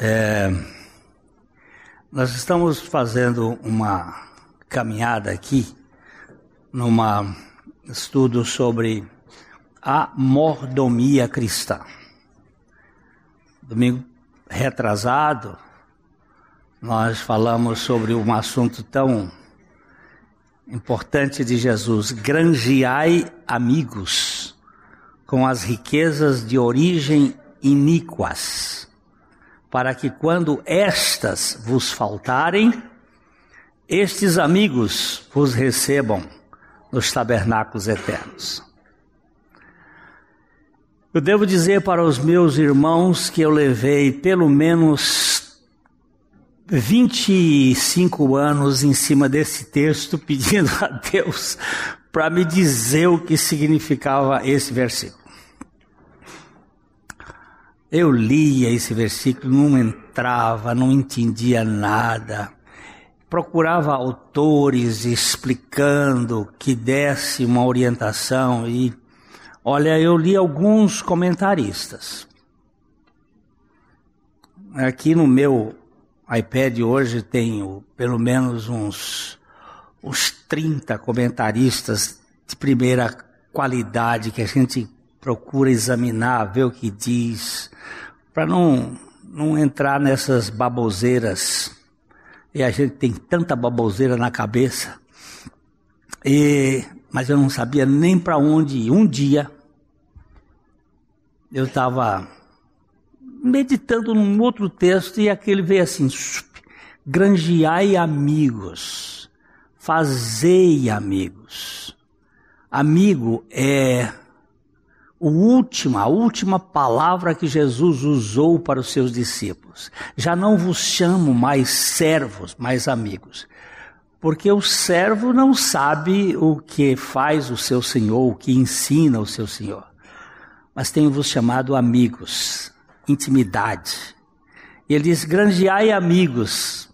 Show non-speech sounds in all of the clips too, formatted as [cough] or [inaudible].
É, nós estamos fazendo uma caminhada aqui, num estudo sobre a mordomia cristã. Domingo retrasado, nós falamos sobre um assunto tão importante de Jesus: granjeai amigos com as riquezas de origem iníquas para que quando estas vos faltarem, estes amigos vos recebam nos tabernáculos eternos. Eu devo dizer para os meus irmãos que eu levei pelo menos 25 anos em cima desse texto, [laughs] pedindo a Deus para me dizer o que significava esse versículo. Eu lia esse versículo, não entrava, não entendia nada. Procurava autores explicando que desse uma orientação e olha, eu li alguns comentaristas. Aqui no meu iPad hoje tenho pelo menos uns uns 30 comentaristas de primeira qualidade que a gente procura examinar, ver o que diz, para não, não entrar nessas baboseiras. E a gente tem tanta baboseira na cabeça. E, mas eu não sabia nem para onde. Um dia, eu estava meditando num outro texto e aquele veio assim: granjeai amigos, fazei amigos. Amigo é o último, a última palavra que Jesus usou para os seus discípulos. Já não vos chamo mais servos, mais amigos. Porque o servo não sabe o que faz o seu senhor, o que ensina o seu senhor. Mas tenho-vos chamado amigos, intimidade. E ele diz: granjeai amigos,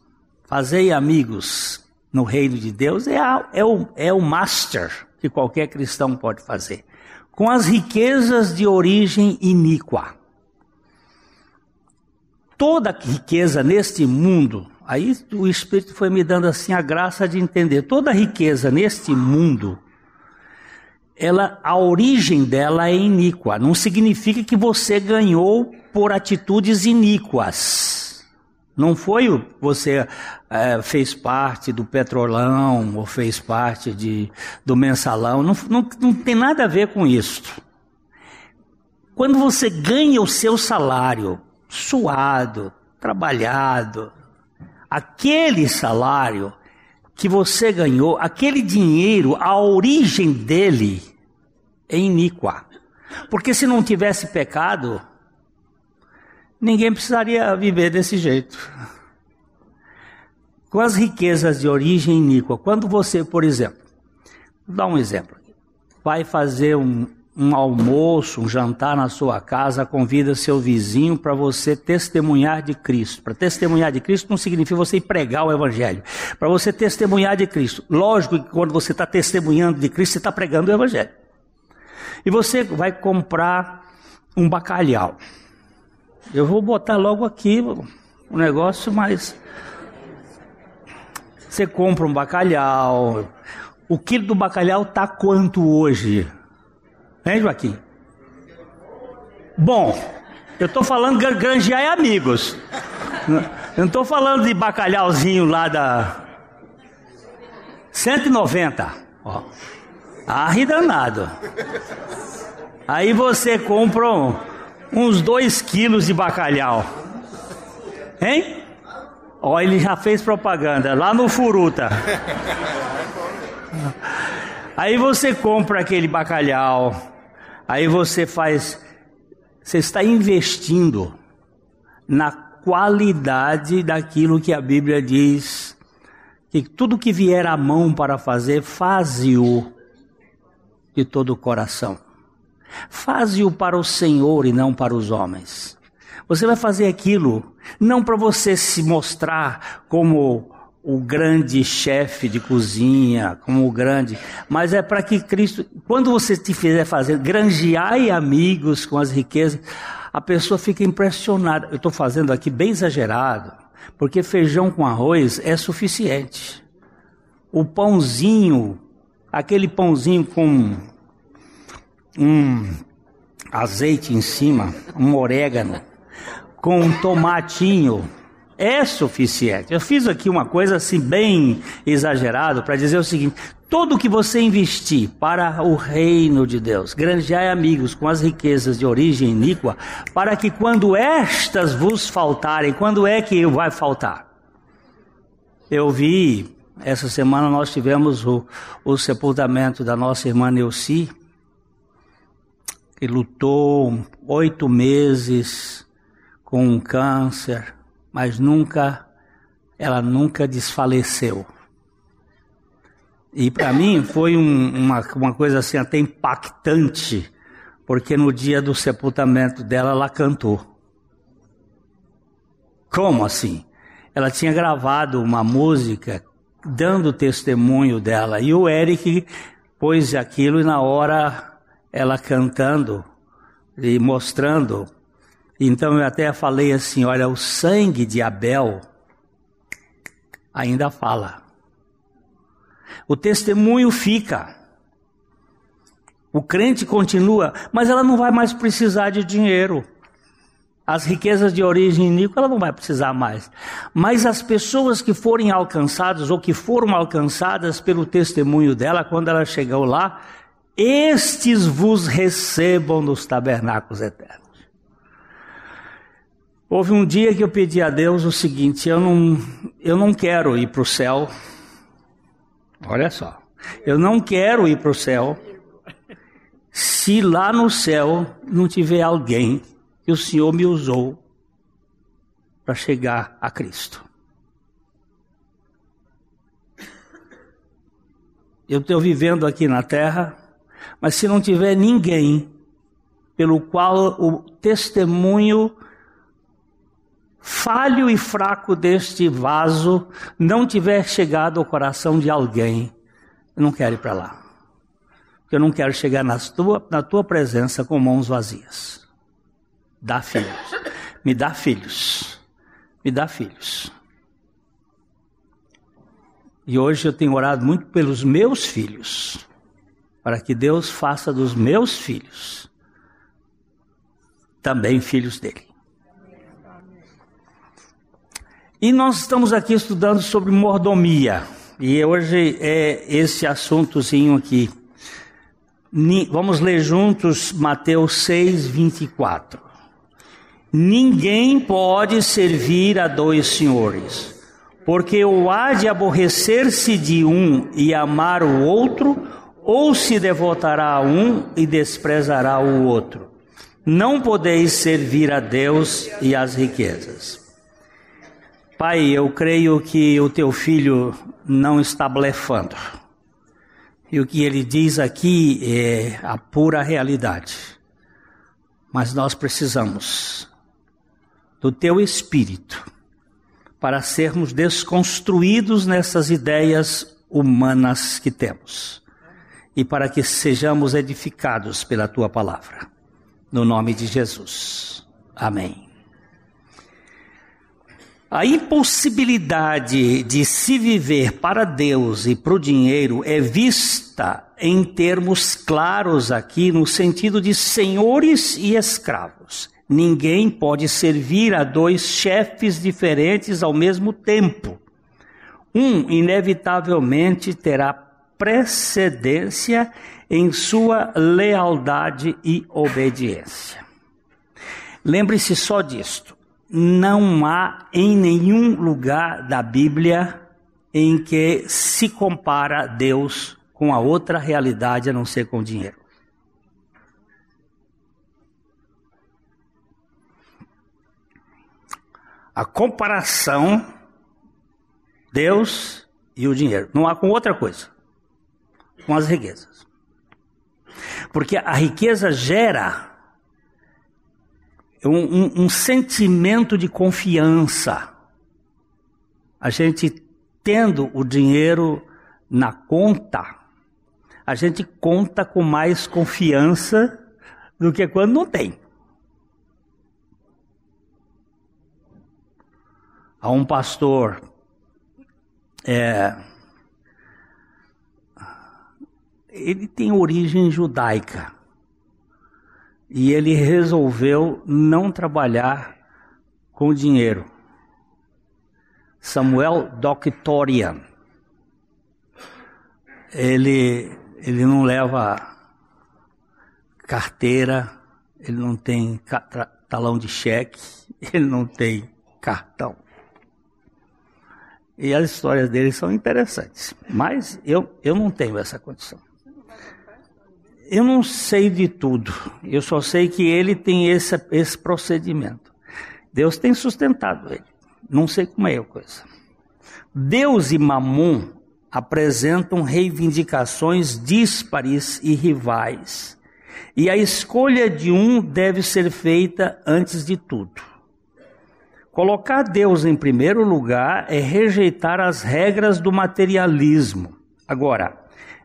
fazei amigos no reino de Deus. É, a, é, o, é o master que qualquer cristão pode fazer com as riquezas de origem iníqua. Toda riqueza neste mundo, aí o Espírito foi me dando assim a graça de entender, toda riqueza neste mundo, ela, a origem dela é iníqua. Não significa que você ganhou por atitudes iníquas. Não foi você é, fez parte do petrolão ou fez parte de, do mensalão. Não, não, não tem nada a ver com isso. Quando você ganha o seu salário suado, trabalhado, aquele salário que você ganhou, aquele dinheiro, a origem dele é iníqua. Porque se não tivesse pecado, ninguém precisaria viver desse jeito. Com as riquezas de origem iníqua, quando você, por exemplo, vou dar um exemplo, vai fazer um, um almoço, um jantar na sua casa, convida seu vizinho para você testemunhar de Cristo. Para testemunhar de Cristo não significa você pregar o Evangelho. Para você testemunhar de Cristo. Lógico que quando você está testemunhando de Cristo, você está pregando o Evangelho. E você vai comprar um bacalhau. Eu vou botar logo aqui o negócio, mas você compra um bacalhau. O quilo do bacalhau tá quanto hoje? Hein, Joaquim? Bom, eu estou falando granjear amigos. Eu não estou falando de bacalhauzinho lá da 190. Ó. Arre danado. Aí você compra um, uns dois quilos de bacalhau. Hein? Ó, ele já fez propaganda lá no Furuta. Aí você compra aquele bacalhau, aí você faz. Você está investindo na qualidade daquilo que a Bíblia diz. Que tudo que vier à mão para fazer, faze-o de todo o coração. Faze-o para o Senhor e não para os homens. Você vai fazer aquilo não para você se mostrar como o grande chefe de cozinha, como o grande, mas é para que Cristo, quando você te fizer fazer, granjeai amigos com as riquezas, a pessoa fica impressionada. Eu estou fazendo aqui bem exagerado, porque feijão com arroz é suficiente. O pãozinho, aquele pãozinho com um azeite em cima, um orégano, com um tomatinho, é suficiente. Eu fiz aqui uma coisa assim bem exagerado para dizer o seguinte: tudo que você investir para o reino de Deus, granjeai amigos com as riquezas de origem iníqua, para que quando estas vos faltarem, quando é que vai faltar? Eu vi, essa semana nós tivemos o, o sepultamento da nossa irmã Neuci, que lutou oito meses com um câncer, mas nunca, ela nunca desfaleceu. E para mim foi um, uma, uma coisa assim até impactante, porque no dia do sepultamento dela ela cantou. Como assim? Ela tinha gravado uma música dando testemunho dela e o Eric pôs aquilo e na hora ela cantando e mostrando então eu até falei assim: olha, o sangue de Abel ainda fala. O testemunho fica. O crente continua, mas ela não vai mais precisar de dinheiro. As riquezas de origem iníqua ela não vai precisar mais. Mas as pessoas que forem alcançadas ou que foram alcançadas pelo testemunho dela quando ela chegou lá, estes vos recebam nos tabernáculos eternos. Houve um dia que eu pedi a Deus o seguinte: eu não, eu não quero ir para o céu. Olha só, eu não quero ir para o céu se lá no céu não tiver alguém que o Senhor me usou para chegar a Cristo. Eu estou vivendo aqui na terra, mas se não tiver ninguém pelo qual o testemunho falho e fraco deste vaso não tiver chegado ao coração de alguém, eu não quero ir para lá. Eu não quero chegar na tua, na tua presença com mãos vazias. Dá filhos. Me dá filhos. Me dá filhos. E hoje eu tenho orado muito pelos meus filhos, para que Deus faça dos meus filhos também filhos dele. E nós estamos aqui estudando sobre mordomia. E hoje é esse assuntozinho aqui. Vamos ler juntos Mateus 6, 24. Ninguém pode servir a dois senhores, porque ou há de aborrecer-se de um e amar o outro, ou se devotará a um e desprezará o outro. Não podeis servir a Deus e às riquezas. Pai, eu creio que o teu filho não está blefando. E o que ele diz aqui é a pura realidade. Mas nós precisamos do teu espírito para sermos desconstruídos nessas ideias humanas que temos e para que sejamos edificados pela tua palavra. No nome de Jesus. Amém. A impossibilidade de se viver para Deus e para o dinheiro é vista em termos claros aqui, no sentido de senhores e escravos. Ninguém pode servir a dois chefes diferentes ao mesmo tempo. Um, inevitavelmente, terá precedência em sua lealdade e obediência. Lembre-se só disto não há em nenhum lugar da Bíblia em que se compara Deus com a outra realidade a não ser com o dinheiro. A comparação Deus e o dinheiro. Não há com outra coisa com as riquezas. Porque a riqueza gera um, um, um sentimento de confiança. A gente tendo o dinheiro na conta, a gente conta com mais confiança do que quando não tem. Há um pastor é, ele tem origem judaica e ele resolveu não trabalhar com dinheiro. Samuel Doctorian. Ele, ele não leva carteira, ele não tem talão de cheque, [laughs] ele não tem cartão. E as histórias dele são interessantes. Mas eu, eu não tenho essa condição. Eu não sei de tudo. Eu só sei que ele tem esse, esse procedimento. Deus tem sustentado ele. Não sei como é a coisa. Deus e Mamon apresentam reivindicações díspares e rivais. E a escolha de um deve ser feita antes de tudo. Colocar Deus em primeiro lugar é rejeitar as regras do materialismo. Agora,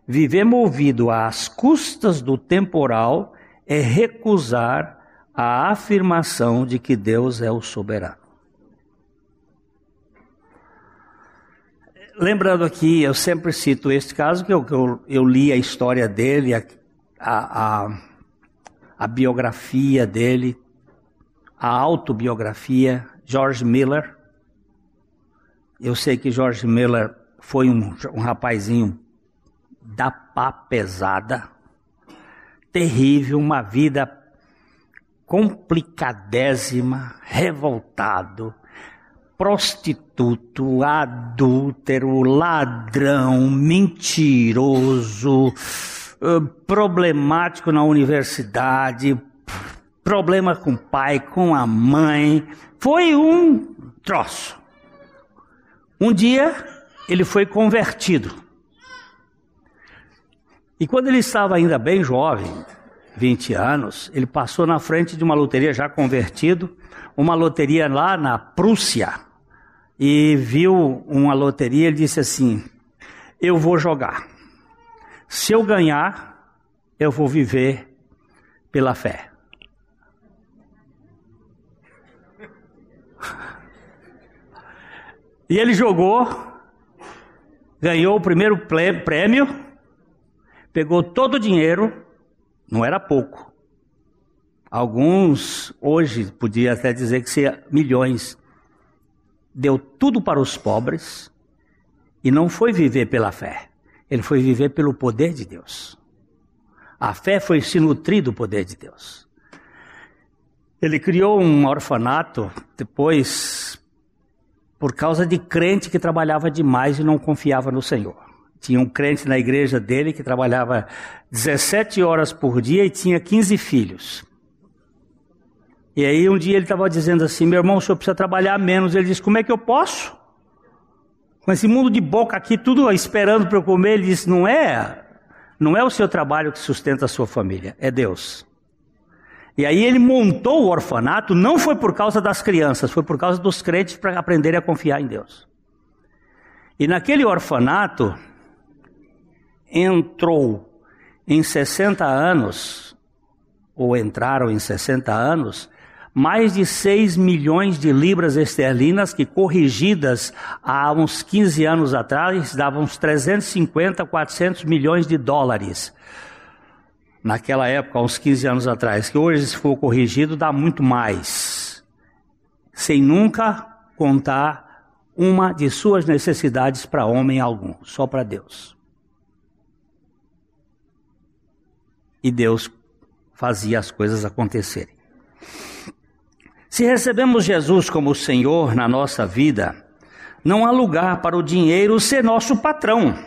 viver movido às custas do temporal é recusar a afirmação de que Deus é o soberano. Lembrando aqui, eu sempre cito este caso, que eu, eu, eu li a história dele, a, a, a biografia dele, a autobiografia George Miller. Eu sei que George Miller foi um, um rapazinho da pá pesada, terrível, uma vida complicadésima, revoltado, prostituto, adúltero, ladrão, mentiroso, problemático na universidade, problema com o pai, com a mãe, foi um troço. Um dia ele foi convertido. E quando ele estava ainda bem jovem, 20 anos, ele passou na frente de uma loteria já convertido, uma loteria lá na Prússia, e viu uma loteria, ele disse assim: "Eu vou jogar. Se eu ganhar, eu vou viver pela fé." [laughs] E ele jogou, ganhou o primeiro prêmio, pegou todo o dinheiro, não era pouco. Alguns, hoje, podia até dizer que seria milhões. Deu tudo para os pobres e não foi viver pela fé. Ele foi viver pelo poder de Deus. A fé foi se nutrir do poder de Deus. Ele criou um orfanato, depois por causa de crente que trabalhava demais e não confiava no Senhor. Tinha um crente na igreja dele que trabalhava 17 horas por dia e tinha 15 filhos. E aí um dia ele estava dizendo assim: meu irmão, o senhor precisa trabalhar menos. Ele disse: como é que eu posso? Com esse mundo de boca aqui, tudo esperando para eu comer, ele disse: não é, não é o seu trabalho que sustenta a sua família, é Deus. E aí ele montou o orfanato, não foi por causa das crianças, foi por causa dos crentes para aprenderem a confiar em Deus. E naquele orfanato entrou em 60 anos, ou entraram em 60 anos, mais de 6 milhões de libras esterlinas, que corrigidas há uns 15 anos atrás, davam uns 350, 400 milhões de dólares naquela época, uns 15 anos atrás, que hoje, se for corrigido, dá muito mais, sem nunca contar uma de suas necessidades para homem algum, só para Deus. E Deus fazia as coisas acontecerem. Se recebemos Jesus como Senhor na nossa vida, não há lugar para o dinheiro ser nosso patrão.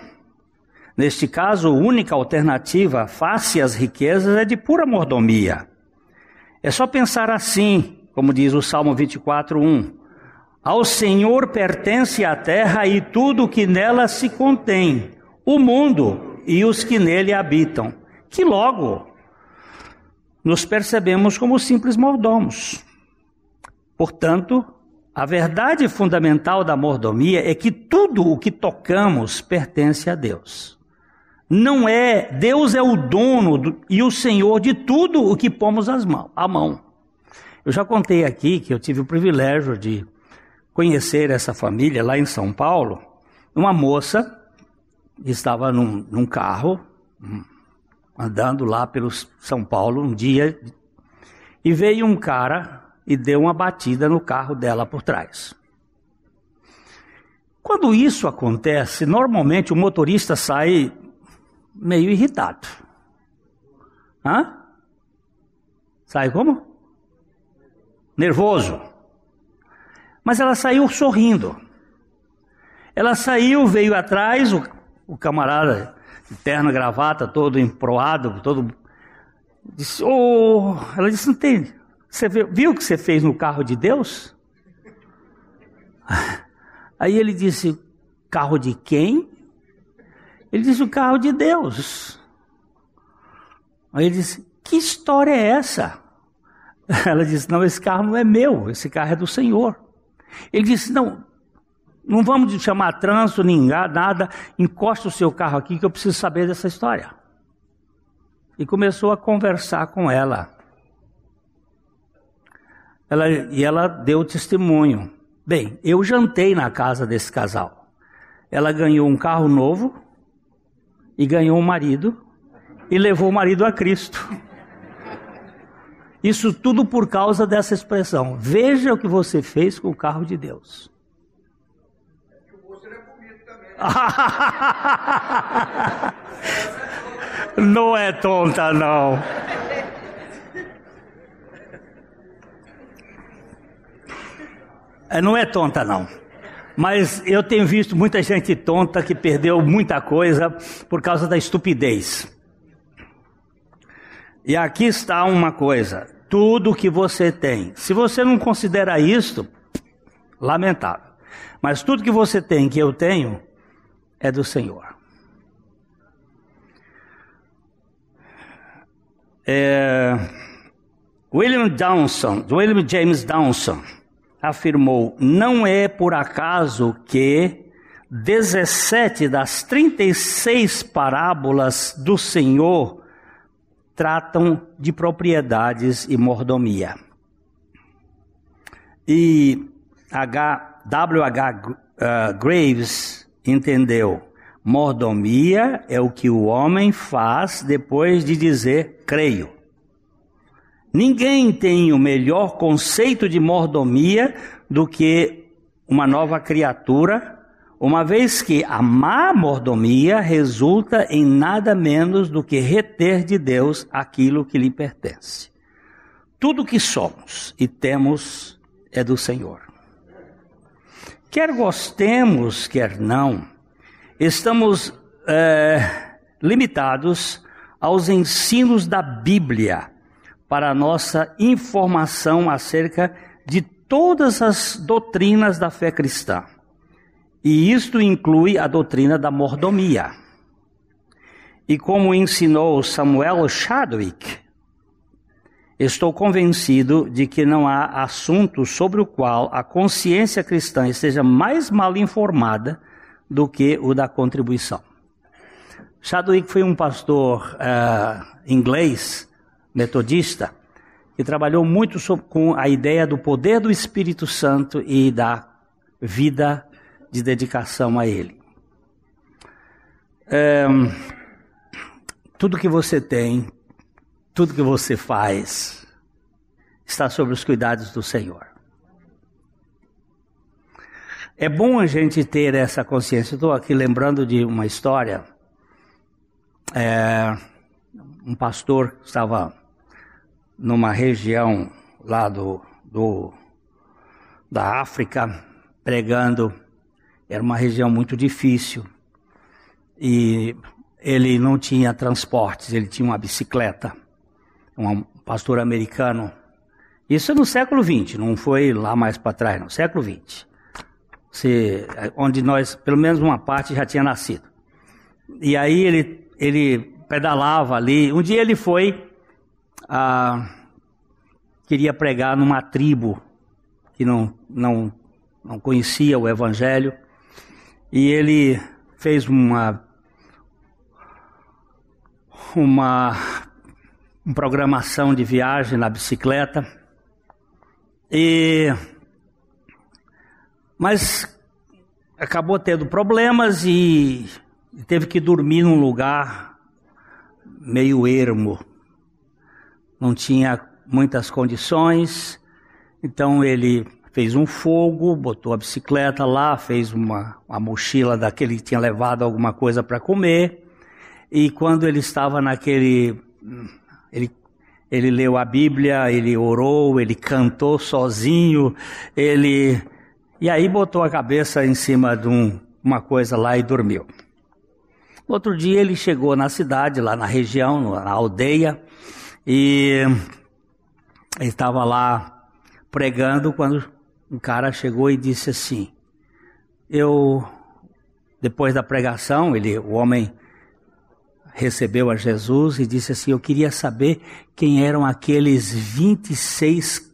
Neste caso, a única alternativa face às riquezas é de pura mordomia. É só pensar assim, como diz o Salmo 24, 1. Ao Senhor pertence a terra e tudo que nela se contém, o mundo e os que nele habitam. Que logo nos percebemos como simples mordomos. Portanto, a verdade fundamental da mordomia é que tudo o que tocamos pertence a Deus. Não é, Deus é o dono do, e o Senhor de tudo o que pomos as mão, a mão. Eu já contei aqui que eu tive o privilégio de conhecer essa família lá em São Paulo, uma moça estava num, num carro, hum, andando lá pelo São Paulo um dia, e veio um cara e deu uma batida no carro dela por trás. Quando isso acontece, normalmente o motorista sai meio irritado. Hã? Sai como? Nervoso. Mas ela saiu sorrindo. Ela saiu, veio atrás, o, o camarada terno gravata, todo emproado, todo. Disse, oh, ela disse: Não tem. Você viu o que você fez no carro de Deus? [laughs] Aí ele disse: Carro de quem? Ele disse: O carro de Deus. Aí ele disse: Que história é essa? [laughs] Ela disse: Não, esse carro não é meu, esse carro é do Senhor. Ele disse: Não, não vamos chamar trânsito, nem nada, encosta o seu carro aqui que eu preciso saber dessa história. E começou a conversar com ela. ela e ela deu testemunho. Bem, eu jantei na casa desse casal. Ela ganhou um carro novo e ganhou um marido e levou o marido a Cristo. Isso tudo por causa dessa expressão. Veja o que você fez com o carro de Deus. [laughs] não é tonta, não. É, não é tonta, não. Mas eu tenho visto muita gente tonta que perdeu muita coisa por causa da estupidez. E aqui está uma coisa: tudo que você tem. Se você não considera isto, lamentável. Mas tudo que você tem, que eu tenho, é do Senhor. É, William Downson, William James Downson, afirmou: Não é por acaso que 17 das 36 parábolas do Senhor tratam de propriedades e mordomia. E H, W. H. Graves entendeu: mordomia é o que o homem faz depois de dizer creio. Ninguém tem o melhor conceito de mordomia do que uma nova criatura, uma vez que a má mordomia resulta em nada menos do que reter de Deus aquilo que lhe pertence. Tudo que somos e temos é do Senhor. Quer gostemos, quer não, estamos é, limitados aos ensinos da Bíblia para nossa informação acerca de todas as doutrinas da fé cristã. E isto inclui a doutrina da mordomia. E como ensinou Samuel Chadwick, estou convencido de que não há assunto sobre o qual a consciência cristã esteja mais mal informada do que o da contribuição. Chadwick foi um pastor uh, inglês metodista, que trabalhou muito com a ideia do poder do Espírito Santo e da vida de dedicação a Ele. É, tudo que você tem, tudo que você faz, está sob os cuidados do Senhor. É bom a gente ter essa consciência. Estou aqui lembrando de uma história. É, um pastor estava numa região lá do, do, da África, pregando. Era uma região muito difícil. E ele não tinha transportes, ele tinha uma bicicleta. Um pastor americano. Isso no século XX, não foi lá mais para trás, no século XX. Se, onde nós, pelo menos uma parte, já tinha nascido. E aí ele, ele pedalava ali. Um dia ele foi ah, queria pregar numa tribo que não, não, não conhecia o Evangelho, e ele fez uma, uma, uma programação de viagem na bicicleta, e Mas acabou tendo problemas e teve que dormir num lugar meio ermo. Não tinha muitas condições, então ele fez um fogo, botou a bicicleta lá, fez uma, uma mochila daquele que tinha levado alguma coisa para comer. E quando ele estava naquele. Ele, ele leu a Bíblia, ele orou, ele cantou sozinho, ele. E aí botou a cabeça em cima de um, uma coisa lá e dormiu. Outro dia ele chegou na cidade, lá na região, na aldeia, e estava lá pregando quando um cara chegou e disse assim: Eu, depois da pregação, ele, o homem recebeu a Jesus e disse assim: Eu queria saber quem eram aqueles 26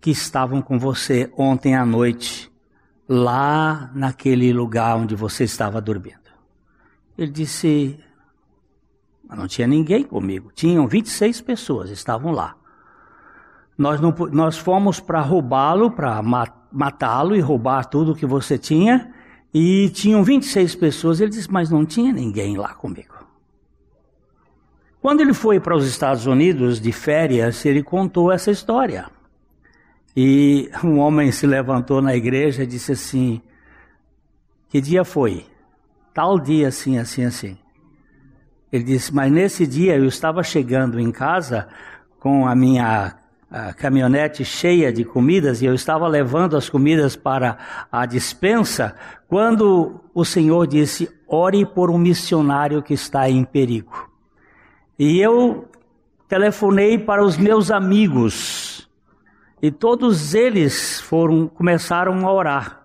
que estavam com você ontem à noite, lá naquele lugar onde você estava dormindo. Ele disse: Não tinha ninguém comigo, tinham 26 pessoas, estavam lá. Nós, não, nós fomos para roubá-lo, para matá-lo e roubar tudo que você tinha. E tinham 26 pessoas. Ele disse, mas não tinha ninguém lá comigo. Quando ele foi para os Estados Unidos de férias, ele contou essa história. E um homem se levantou na igreja e disse assim: Que dia foi? Tal dia, assim, assim, assim. Ele disse: Mas nesse dia eu estava chegando em casa com a minha a caminhonete cheia de comidas e eu estava levando as comidas para a dispensa, quando o Senhor disse: ore por um missionário que está em perigo. E eu telefonei para os meus amigos e todos eles foram começaram a orar.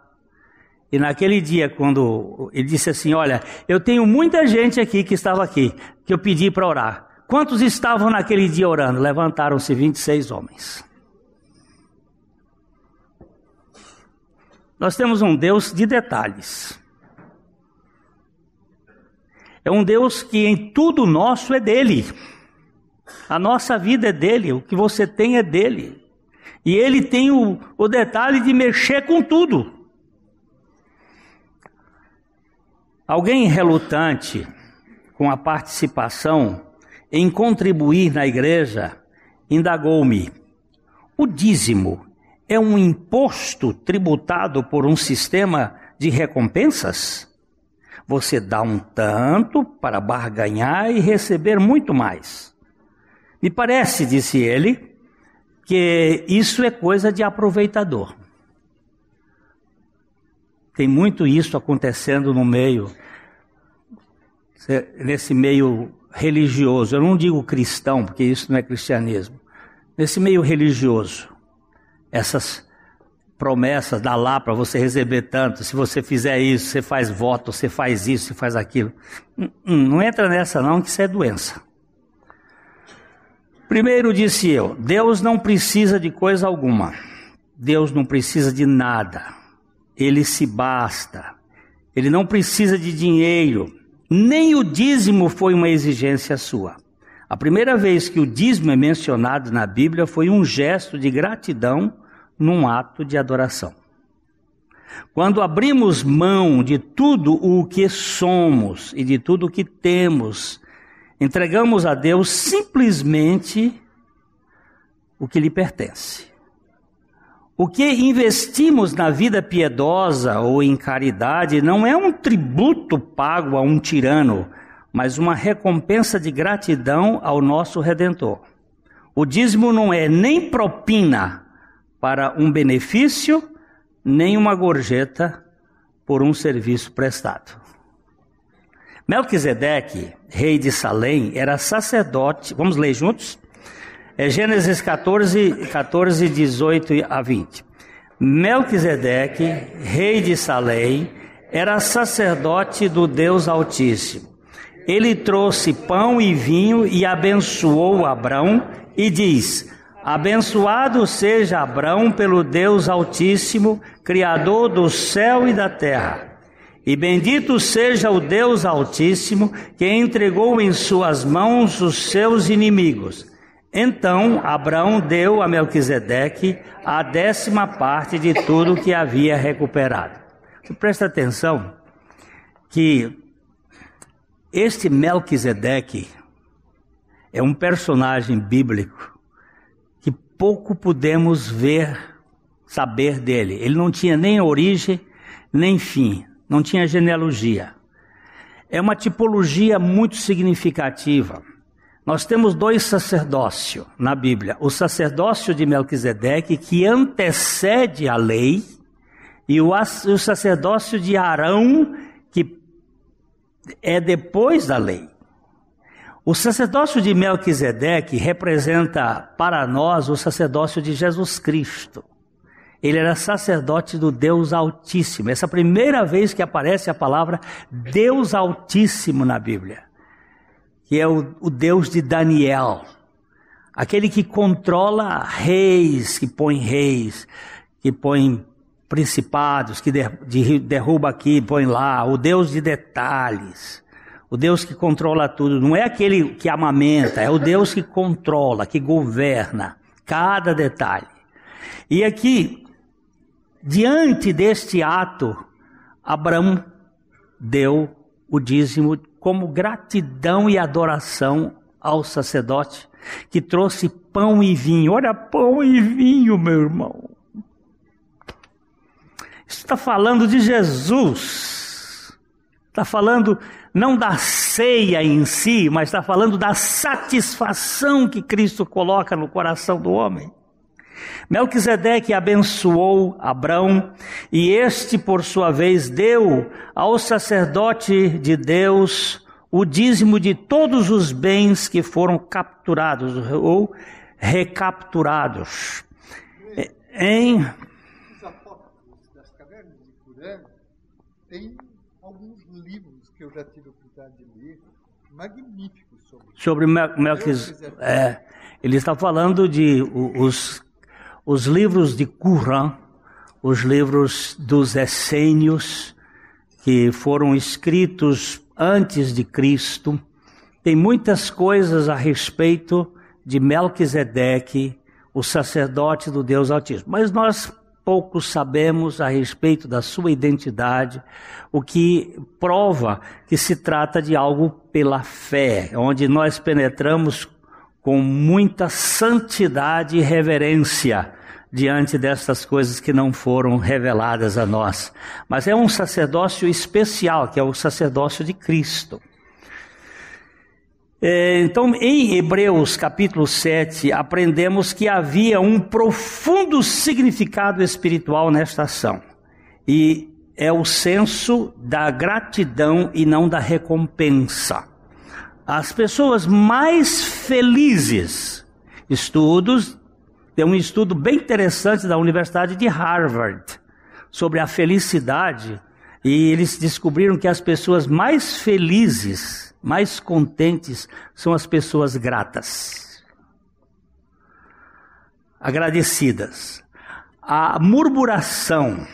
E naquele dia, quando ele disse assim: Olha, eu tenho muita gente aqui que estava aqui, que eu pedi para orar. Quantos estavam naquele dia orando? Levantaram-se 26 homens. Nós temos um Deus de detalhes. É um Deus que em tudo nosso é dele. A nossa vida é dele, o que você tem é dele. E ele tem o, o detalhe de mexer com tudo. Alguém relutante com a participação em contribuir na igreja, indagou-me: o dízimo é um imposto tributado por um sistema de recompensas? Você dá um tanto para barganhar e receber muito mais. Me parece, disse ele, que isso é coisa de aproveitador. Tem muito isso acontecendo no meio, nesse meio religioso, eu não digo cristão, porque isso não é cristianismo, nesse meio religioso, essas promessas, dá lá para você receber tanto, se você fizer isso, você faz voto, você faz isso, você faz aquilo. Hum, hum, não entra nessa não, que isso é doença. Primeiro disse eu, Deus não precisa de coisa alguma. Deus não precisa de nada. Ele se basta. Ele não precisa de dinheiro. Nem o dízimo foi uma exigência sua. A primeira vez que o dízimo é mencionado na Bíblia foi um gesto de gratidão num ato de adoração. Quando abrimos mão de tudo o que somos e de tudo o que temos, entregamos a Deus simplesmente o que lhe pertence. O que investimos na vida piedosa ou em caridade não é um tributo pago a um tirano, mas uma recompensa de gratidão ao nosso Redentor. O dízimo não é nem propina para um benefício, nem uma gorjeta por um serviço prestado. Melquisedeque, rei de Salém, era sacerdote. Vamos ler juntos? É Gênesis 14, 14, 18 a 20. Melquisedeque, rei de Salém, era sacerdote do Deus Altíssimo. Ele trouxe pão e vinho e abençoou Abrão e diz: Abençoado seja Abrão pelo Deus Altíssimo, Criador do céu e da terra. E bendito seja o Deus Altíssimo, que entregou em suas mãos os seus inimigos. Então Abraão deu a Melquisedeque a décima parte de tudo que havia recuperado. Presta atenção que este Melquisedeque é um personagem bíblico pouco podemos ver, saber dele. Ele não tinha nem origem, nem fim, não tinha genealogia. É uma tipologia muito significativa. Nós temos dois sacerdócios na Bíblia: o sacerdócio de Melquisedeque, que antecede a lei, e o, o sacerdócio de Arão, que é depois da lei. O sacerdócio de Melquisedeque representa para nós o sacerdócio de Jesus Cristo. Ele era sacerdote do Deus Altíssimo. Essa é a primeira vez que aparece a palavra Deus Altíssimo na Bíblia, que é o, o Deus de Daniel, aquele que controla reis, que põe reis, que põe principados, que derruba aqui, põe lá, o Deus de detalhes. O Deus que controla tudo, não é aquele que amamenta, é o Deus que controla, que governa cada detalhe. E aqui Diante deste ato, Abraão deu o dízimo como gratidão e adoração ao sacerdote que trouxe pão e vinho. Olha, pão e vinho, meu irmão. Está falando de Jesus. Está falando não da ceia em si, mas está falando da satisfação que Cristo coloca no coração do homem. Melquisedeque abençoou Abrão e este, por sua vez, deu ao sacerdote de Deus o dízimo de todos os bens que foram capturados ou recapturados. Em os apócrifos das cavernas de Curã tem alguns livros que eu já tive a oportunidade de ler, magníficos sobre sobre Melquisedeque. É, ele está falando de os os livros de Qur'an, os livros dos essênios que foram escritos antes de Cristo, tem muitas coisas a respeito de Melquisedeque, o sacerdote do Deus Altíssimo. Mas nós pouco sabemos a respeito da sua identidade, o que prova que se trata de algo pela fé, onde nós penetramos com muita santidade e reverência diante destas coisas que não foram reveladas a nós. Mas é um sacerdócio especial, que é o sacerdócio de Cristo. É, então, em Hebreus capítulo 7, aprendemos que havia um profundo significado espiritual nesta ação. E é o senso da gratidão e não da recompensa. As pessoas mais felizes, estudos, tem um estudo bem interessante da Universidade de Harvard sobre a felicidade, e eles descobriram que as pessoas mais felizes, mais contentes, são as pessoas gratas, agradecidas. A murmuração,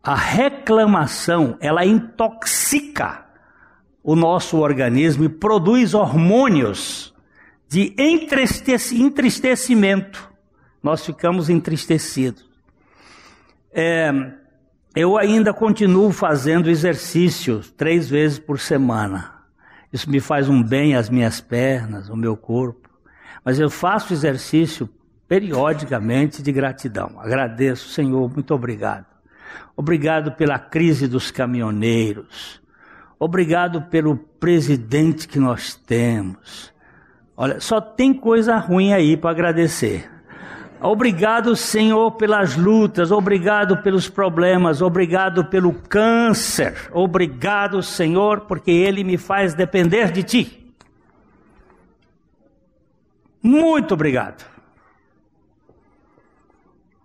a reclamação, ela intoxica o nosso organismo e produz hormônios de entristecimento. Nós ficamos entristecidos. É, eu ainda continuo fazendo exercício três vezes por semana. Isso me faz um bem às minhas pernas, ao meu corpo. Mas eu faço exercício periodicamente de gratidão. Agradeço, Senhor, muito obrigado. Obrigado pela crise dos caminhoneiros. Obrigado pelo presidente que nós temos. Olha, só tem coisa ruim aí para agradecer. Obrigado, Senhor, pelas lutas, obrigado pelos problemas, obrigado pelo câncer, obrigado, Senhor, porque ele me faz depender de Ti. Muito obrigado.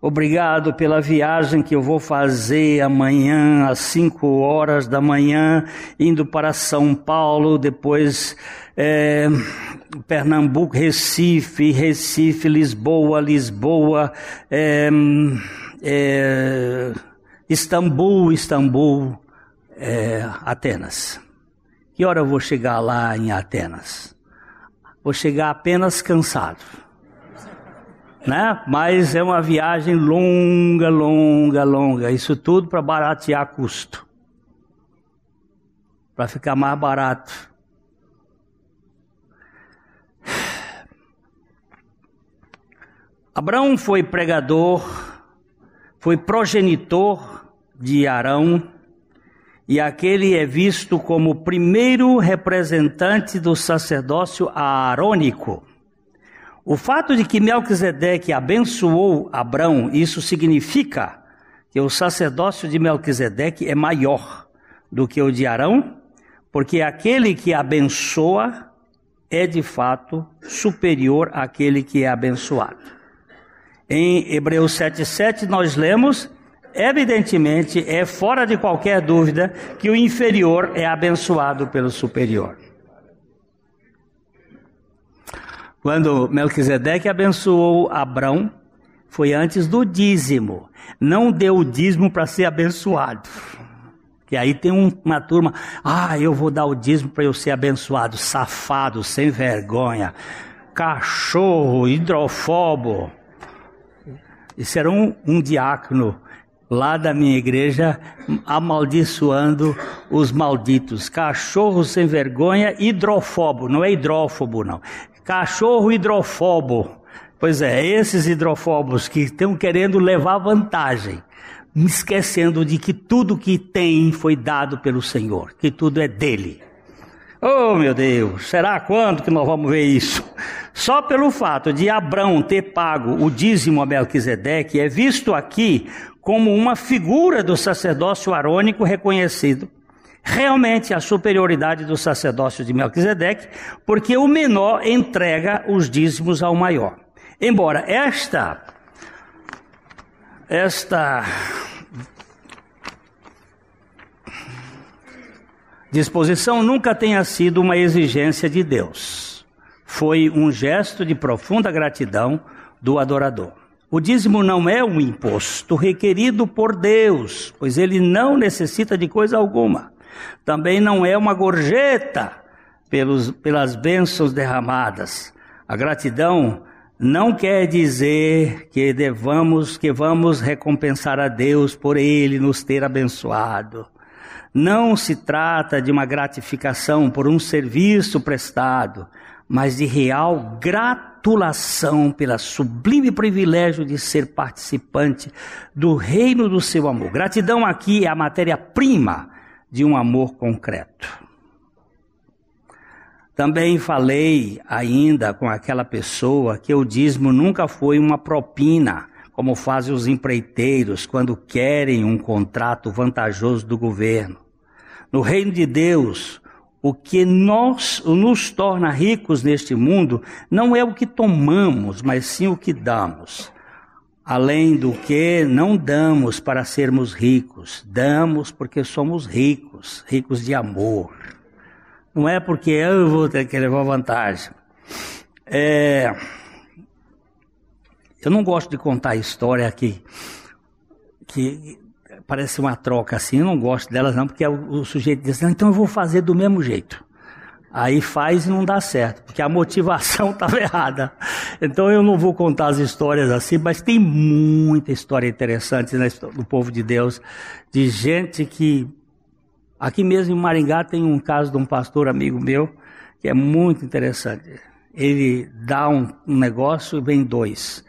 Obrigado pela viagem que eu vou fazer amanhã às 5 horas da manhã, indo para São Paulo, depois é, Pernambuco, Recife, Recife, Lisboa, Lisboa, é, é, Istambul, Istambul, é, Atenas. Que hora eu vou chegar lá em Atenas? vou chegar apenas cansado. Né? Mas é uma viagem longa, longa, longa. Isso tudo para baratear custo. Para ficar mais barato. Abraão foi pregador, foi progenitor de Arão, e aquele é visto como o primeiro representante do sacerdócio aarônico. O fato de que Melquisedeque abençoou Abraão, isso significa que o sacerdócio de Melquisedeque é maior do que o de Arão, porque aquele que abençoa é de fato superior àquele que é abençoado. Em Hebreus 7,7 nós lemos, evidentemente, é fora de qualquer dúvida que o inferior é abençoado pelo superior. Quando Melquisedeque abençoou Abrão, foi antes do dízimo. Não deu o dízimo para ser abençoado. Que aí tem um, uma turma, ah, eu vou dar o dízimo para eu ser abençoado, safado, sem vergonha, cachorro, hidrofobo. Isso era um, um diácono lá da minha igreja amaldiçoando os malditos. Cachorro sem vergonha, hidrofobo, não é hidrófobo não. Cachorro hidrofobo. Pois é, esses hidrofobos que estão querendo levar vantagem, esquecendo de que tudo que tem foi dado pelo Senhor, que tudo é dele. Oh meu Deus, será quando que nós vamos ver isso? Só pelo fato de Abraão ter pago o dízimo a Melquisedeque é visto aqui como uma figura do sacerdócio arônico reconhecido. Realmente a superioridade do sacerdócio de Melquisedeque, porque o menor entrega os dízimos ao maior. Embora esta esta disposição nunca tenha sido uma exigência de Deus foi um gesto de profunda gratidão do adorador. O dízimo não é um imposto requerido por Deus, pois ele não necessita de coisa alguma. Também não é uma gorjeta pelos, pelas bênçãos derramadas. A gratidão não quer dizer que devamos, que vamos recompensar a Deus por ele nos ter abençoado. Não se trata de uma gratificação por um serviço prestado, mas de real gratulação pelo sublime privilégio de ser participante do reino do seu amor. Gratidão aqui é a matéria-prima de um amor concreto. Também falei ainda com aquela pessoa que o dízimo nunca foi uma propina, como fazem os empreiteiros quando querem um contrato vantajoso do governo. No reino de Deus, o que nós, nos torna ricos neste mundo não é o que tomamos, mas sim o que damos. Além do que não damos para sermos ricos, damos porque somos ricos, ricos de amor. Não é porque eu vou ter que levar vantagem. É, eu não gosto de contar história aqui, que parece uma troca assim, eu não gosto delas não, porque o, sujeito diz assim, então eu vou fazer do mesmo jeito. Aí faz e não dá certo, porque a motivação [laughs] estava errada. Então eu não vou contar as histórias assim, mas tem muita história interessante no povo de Deus, de gente que. Aqui mesmo em Maringá tem um caso de um pastor amigo meu, que é muito interessante. Ele dá um, um negócio e vem dois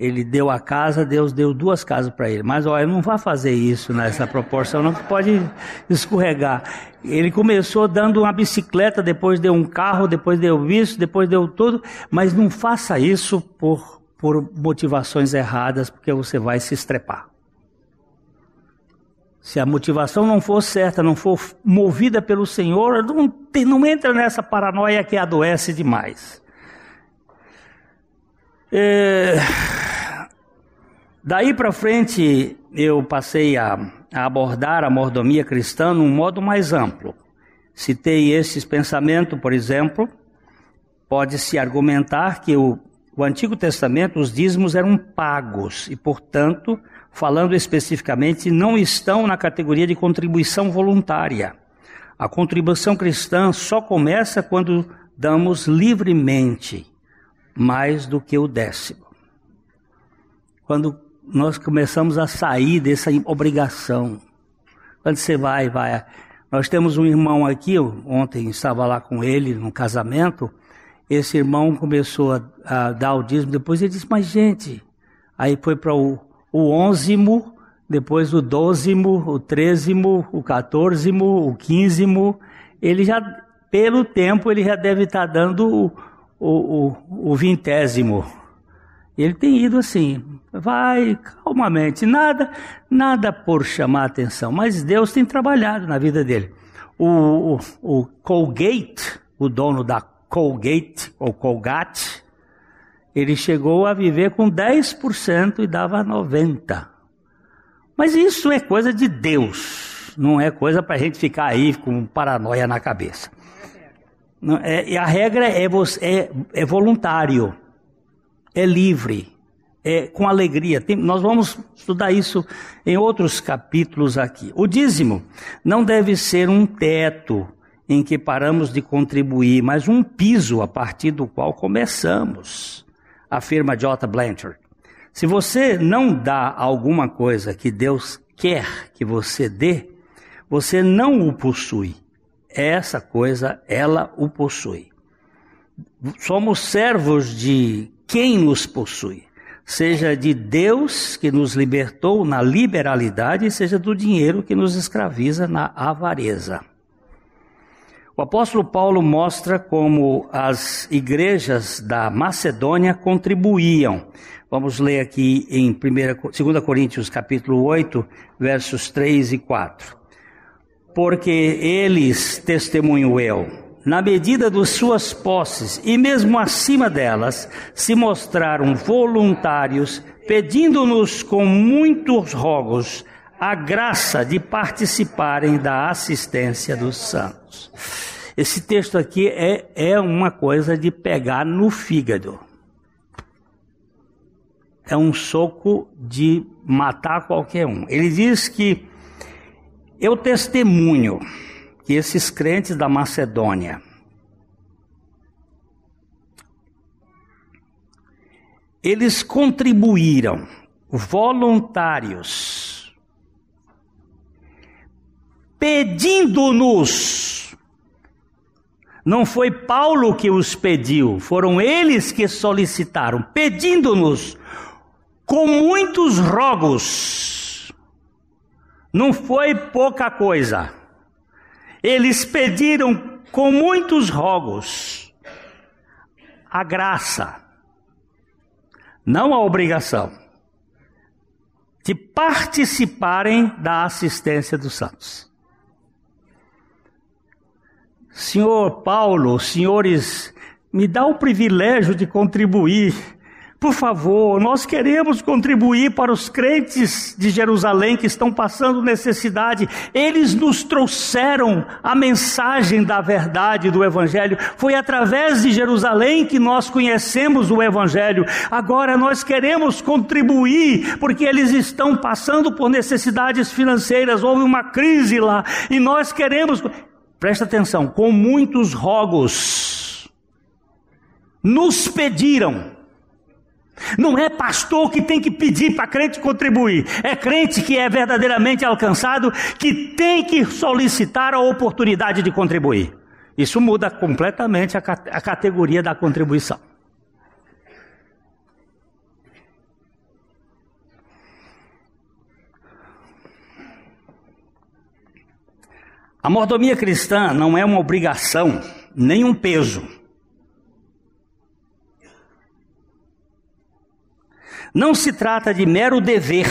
ele deu a casa, Deus deu duas casas para ele. Mas olha, não vai fazer isso nessa proporção, não, que pode escorregar. Ele começou dando uma bicicleta, depois deu um carro, depois deu isso, depois deu tudo, mas não faça isso por, por motivações erradas, porque você vai se estrepar. Se a motivação não for certa, não for movida pelo Senhor, não, tem, não entra nessa paranoia que adoece demais. É... Daí para frente, eu passei a, a, abordar a mordomia cristã num modo mais amplo. Citei esses pensamentos, por exemplo, pode-se argumentar que o, o Antigo Testamento, os dízimos eram pagos e, portanto, falando especificamente, não estão na categoria de contribuição voluntária. A contribuição cristã só começa quando damos livremente mais do que o décimo. Quando nós começamos a sair dessa obrigação, quando você vai, vai. Nós temos um irmão aqui, ontem estava lá com ele no casamento. Esse irmão começou a, a dar o dízimo, depois ele disse: Mas gente, aí foi para o, o onzimo, depois o dozimo, o trezimo, o quatorzimo, o quinzimo. Ele já, pelo tempo, ele já deve estar tá dando o, o, o, o vintésimo. Ele tem ido assim, vai calmamente, nada, nada por chamar atenção, mas Deus tem trabalhado na vida dele. O, o, o Colgate, o dono da Colgate ou Colgate, ele chegou a viver com 10% e dava 90%. Mas isso é coisa de Deus, não é coisa para a gente ficar aí com paranoia na cabeça. É, e a regra é, é, é voluntário é livre, é com alegria. Tem, nós vamos estudar isso em outros capítulos aqui. O dízimo não deve ser um teto em que paramos de contribuir, mas um piso a partir do qual começamos, afirma J. Blanchard. Se você não dá alguma coisa que Deus quer que você dê, você não o possui. Essa coisa, ela o possui. Somos servos de quem nos possui, seja de Deus que nos libertou na liberalidade, seja do dinheiro que nos escraviza na avareza. O apóstolo Paulo mostra como as igrejas da Macedônia contribuíam. Vamos ler aqui em 2 Coríntios capítulo 8, versos 3 e 4. Porque eles, testemunho eu, na medida de suas posses e mesmo acima delas, se mostraram voluntários, pedindo-nos com muitos rogos a graça de participarem da assistência dos santos. Esse texto aqui é, é uma coisa de pegar no fígado. É um soco de matar qualquer um. Ele diz que eu testemunho que esses crentes da Macedônia eles contribuíram voluntários pedindo-nos não foi Paulo que os pediu, foram eles que solicitaram, pedindo-nos com muitos rogos. Não foi pouca coisa. Eles pediram com muitos rogos a graça, não a obrigação, de participarem da assistência dos santos. Senhor Paulo, senhores, me dá o privilégio de contribuir por favor, nós queremos contribuir para os crentes de Jerusalém que estão passando necessidade. Eles nos trouxeram a mensagem da verdade do Evangelho. Foi através de Jerusalém que nós conhecemos o Evangelho. Agora nós queremos contribuir porque eles estão passando por necessidades financeiras. Houve uma crise lá e nós queremos. Presta atenção, com muitos rogos. Nos pediram não é pastor que tem que pedir para crente contribuir. É crente que é verdadeiramente alcançado que tem que solicitar a oportunidade de contribuir. Isso muda completamente a, a categoria da contribuição. A mordomia cristã não é uma obrigação, nem um peso. Não se trata de mero dever,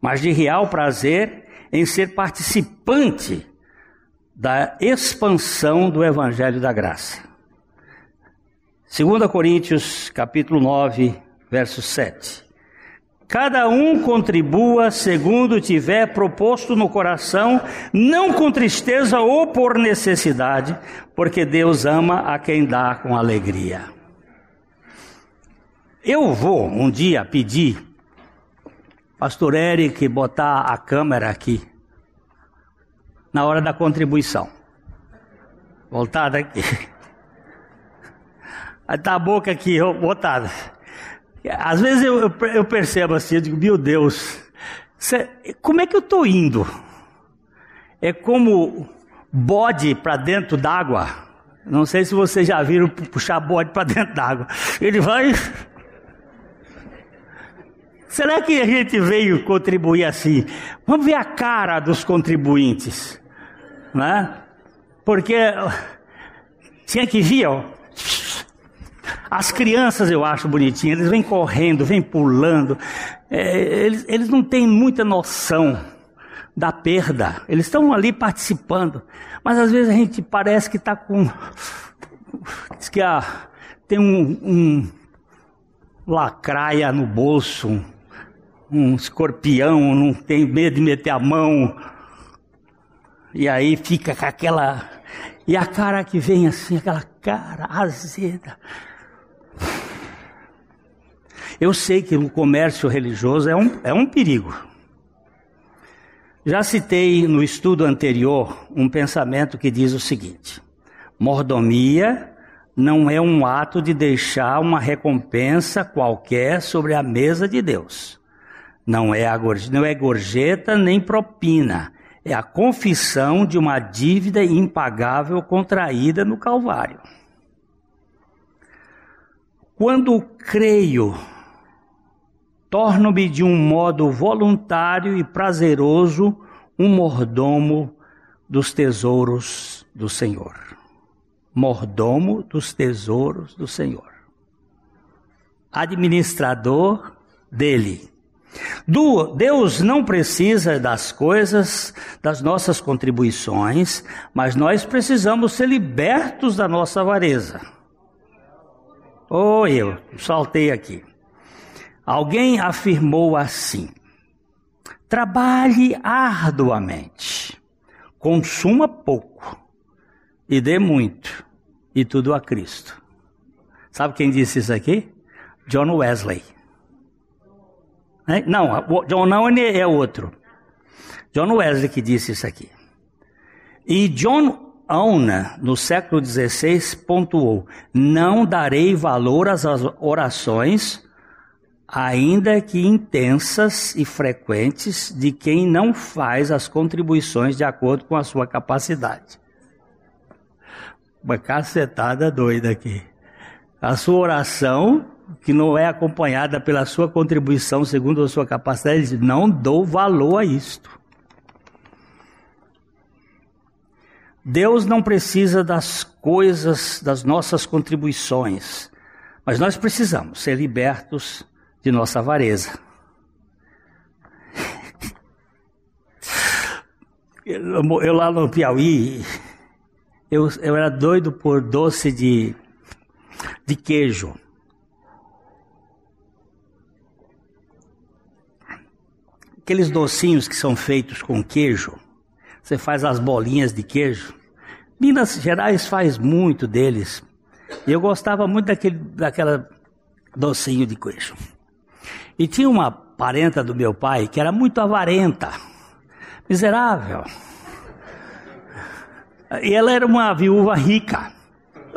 mas de real prazer em ser participante da expansão do evangelho da graça. 2 Coríntios, capítulo 9, verso 7. Cada um contribua segundo tiver proposto no coração, não com tristeza ou por necessidade, porque Deus ama a quem dá com alegria. Eu vou um dia pedir, pastor Eric, botar a câmera aqui, na hora da contribuição. Voltar daqui. [laughs] Aí tá a boca aqui, botada. Às vezes eu, eu, percebo assim, eu digo, meu Deus, como é que eu estou indo? É como bode para dentro d'água. Não sei se vocês já viram puxar bode para dentro d'água. Ele vai. Será que a gente veio contribuir assim? Vamos ver a cara dos contribuintes, né? Porque tinha que vir, ó, as crianças eu acho bonitinhas, eles vêm correndo, vêm pulando. É, eles, eles não têm muita noção da perda. Eles estão ali participando. Mas às vezes a gente parece que está com. Diz que ah, tem um, um lacraia no bolso, um, escorpião, não tem medo de meter a mão. E aí fica com aquela. E a cara que vem assim, aquela cara azeda. Eu sei que o comércio religioso é um, é um perigo. Já citei no estudo anterior um pensamento que diz o seguinte: mordomia não é um ato de deixar uma recompensa qualquer sobre a mesa de Deus. Não é, a, não é gorjeta nem propina. É a confissão de uma dívida impagável contraída no Calvário. Quando creio torno-me de um modo voluntário e prazeroso um mordomo dos tesouros do Senhor. Mordomo dos tesouros do Senhor. Administrador dele. Deus não precisa das coisas, das nossas contribuições, mas nós precisamos ser libertos da nossa avareza. Oh, eu saltei aqui. Alguém afirmou assim: trabalhe arduamente, consuma pouco e dê muito, e tudo a Cristo. Sabe quem disse isso aqui? John Wesley. Não, John não é outro. John Wesley que disse isso aqui. E John Auna, no século XVI, pontuou: Não darei valor às orações ainda que intensas e frequentes, de quem não faz as contribuições de acordo com a sua capacidade. Uma cacetada doida aqui. A sua oração, que não é acompanhada pela sua contribuição segundo a sua capacidade, não dou valor a isto. Deus não precisa das coisas, das nossas contribuições, mas nós precisamos ser libertos de nossa avareza. [laughs] Eu, eu, lá no Piauí, eu, eu era doido por doce de, de queijo. Aqueles docinhos que são feitos com queijo, você faz as bolinhas de queijo. Minas Gerais faz muito deles. E eu gostava muito daquele, daquela docinho de queijo. E tinha uma parenta do meu pai que era muito avarenta, miserável. E ela era uma viúva rica.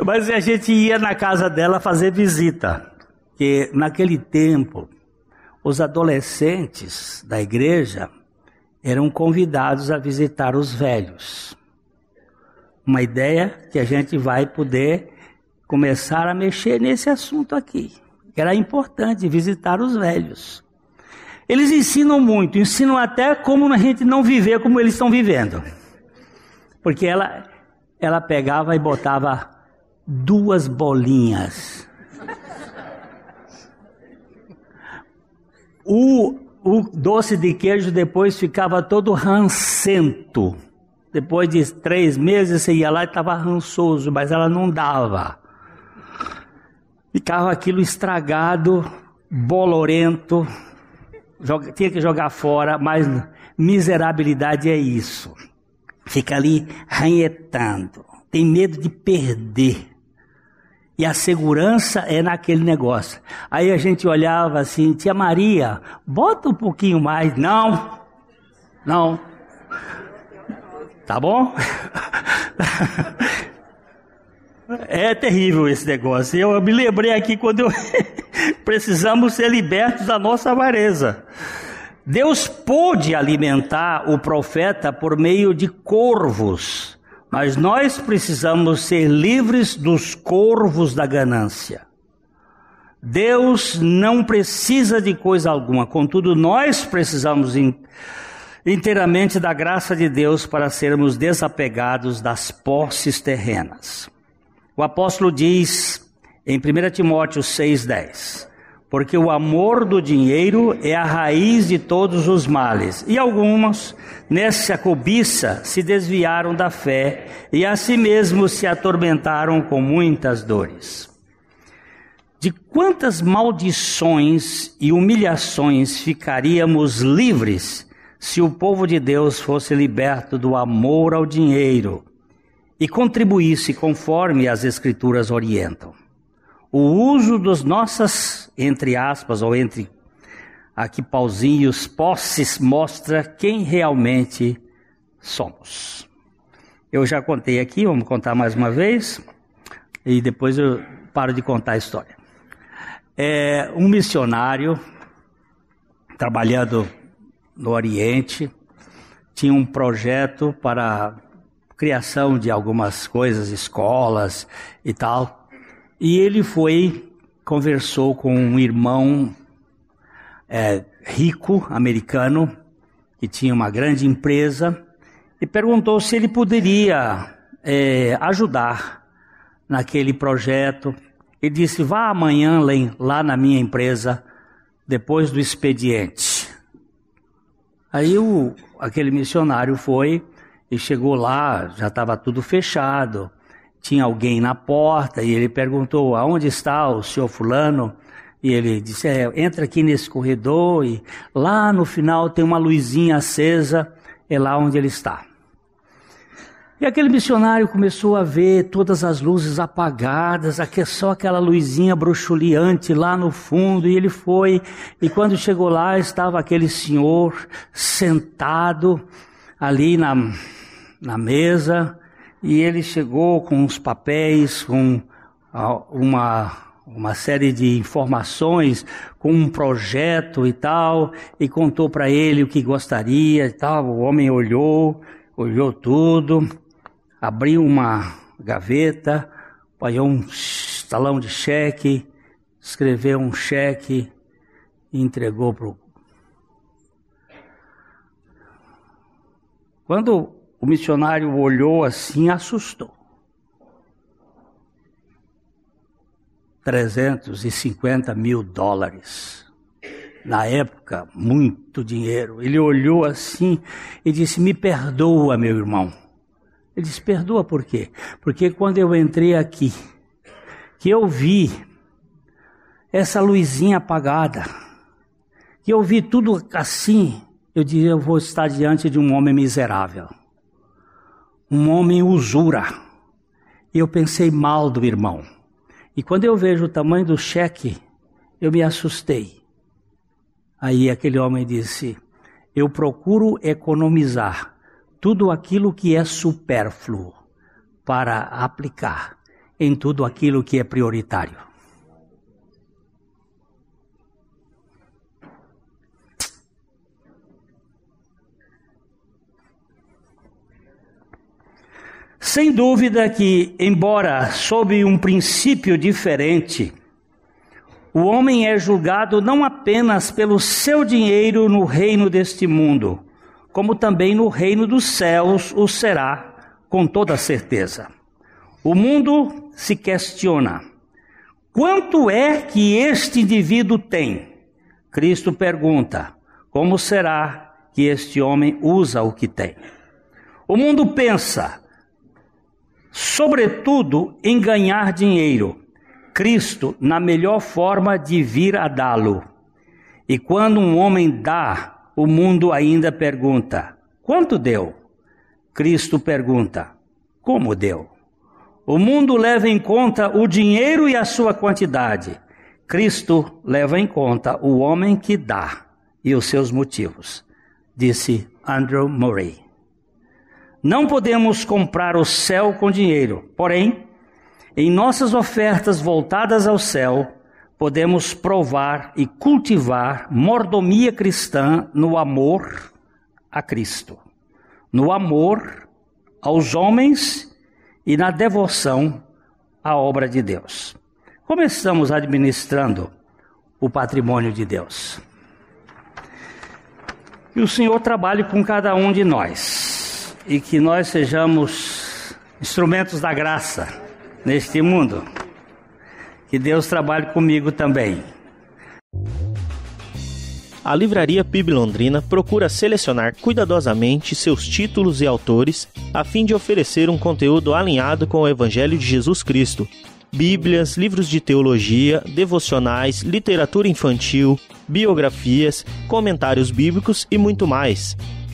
Mas a gente ia na casa dela fazer visita. Que naquele tempo, os adolescentes da igreja eram convidados a visitar os velhos. Uma ideia que a gente vai poder começar a mexer nesse assunto aqui era importante visitar os velhos. Eles ensinam muito, ensinam até como a gente não viver como eles estão vivendo. Porque ela, ela pegava e botava duas bolinhas. O, o doce de queijo depois ficava todo rancento. Depois de três meses você ia lá e estava rançoso, mas ela não dava. Ficava aquilo estragado, bolorento, joga, tinha que jogar fora, mas miserabilidade é isso. Fica ali ranhetando, tem medo de perder. E a segurança é naquele negócio. Aí a gente olhava assim, tia Maria, bota um pouquinho mais. Não, não. Tá bom? [laughs] É terrível esse negócio. Eu me lembrei aqui quando eu [laughs] precisamos ser libertos da nossa avareza. Deus pôde alimentar o profeta por meio de corvos, mas nós precisamos ser livres dos corvos da ganância. Deus não precisa de coisa alguma, contudo, nós precisamos inteiramente da graça de Deus para sermos desapegados das posses terrenas. O apóstolo diz em 1 Timóteo 6,10: Porque o amor do dinheiro é a raiz de todos os males, e alguns, nessa cobiça, se desviaram da fé e a si mesmos se atormentaram com muitas dores. De quantas maldições e humilhações ficaríamos livres se o povo de Deus fosse liberto do amor ao dinheiro e contribuísse conforme as Escrituras orientam. O uso das nossas, entre aspas, ou entre aqui pauzinhos, posses, mostra quem realmente somos. Eu já contei aqui, vamos contar mais uma vez, e depois eu paro de contar a história. É um missionário trabalhando no Oriente tinha um projeto para criação de algumas coisas, escolas e tal. E ele foi, conversou com um irmão é, rico, americano, que tinha uma grande empresa, e perguntou se ele poderia é, ajudar naquele projeto. Ele disse: vá amanhã lá na minha empresa, depois do expediente. Aí o, aquele missionário foi e chegou lá, já estava tudo fechado. Tinha alguém na porta e ele perguntou: Aonde está o senhor Fulano? E ele disse: é, Entra aqui nesse corredor e lá no final tem uma luzinha acesa, é lá onde ele está. E aquele missionário começou a ver todas as luzes apagadas, só aquela luzinha bruxuleante lá no fundo, e ele foi, e quando chegou lá estava aquele senhor sentado ali na, na mesa e ele chegou com os papéis, com uma, uma série de informações, com um projeto e tal, e contou para ele o que gostaria e tal. O homem olhou, olhou tudo, abriu uma gaveta, pagou um talão de cheque, escreveu um cheque e entregou para o. Quando o missionário olhou assim, assustou. 350 mil dólares. Na época, muito dinheiro. Ele olhou assim e disse: Me perdoa, meu irmão. Ele disse: Perdoa por quê? Porque quando eu entrei aqui, que eu vi essa luzinha apagada, que eu vi tudo assim, eu disse: Eu vou estar diante de um homem miserável um homem usura. Eu pensei mal do irmão. E quando eu vejo o tamanho do cheque, eu me assustei. Aí aquele homem disse: Eu procuro economizar tudo aquilo que é supérfluo para aplicar em tudo aquilo que é prioritário. Sem dúvida que, embora sob um princípio diferente, o homem é julgado não apenas pelo seu dinheiro no reino deste mundo, como também no reino dos céus o será, com toda certeza. O mundo se questiona: quanto é que este indivíduo tem? Cristo pergunta: como será que este homem usa o que tem? O mundo pensa: sobretudo em ganhar dinheiro. Cristo na melhor forma de vir a dá-lo. E quando um homem dá, o mundo ainda pergunta: quanto deu? Cristo pergunta: como deu? O mundo leva em conta o dinheiro e a sua quantidade. Cristo leva em conta o homem que dá e os seus motivos, disse Andrew Murray. Não podemos comprar o céu com dinheiro, porém, Em nossas ofertas voltadas ao céu, podemos provar e cultivar mordomia cristã no amor a Cristo, no amor aos homens e na devoção à obra de Deus. Começamos administrando o patrimônio de Deus. Que o Senhor trabalhe com cada um de nós e que nós sejamos instrumentos da graça neste mundo. Que Deus trabalhe comigo também. A Livraria PIB Londrina procura selecionar cuidadosamente seus títulos e autores a fim de oferecer um conteúdo alinhado com o Evangelho de Jesus Cristo. Bíblias, livros de teologia, devocionais, literatura infantil, biografias, comentários bíblicos e muito mais.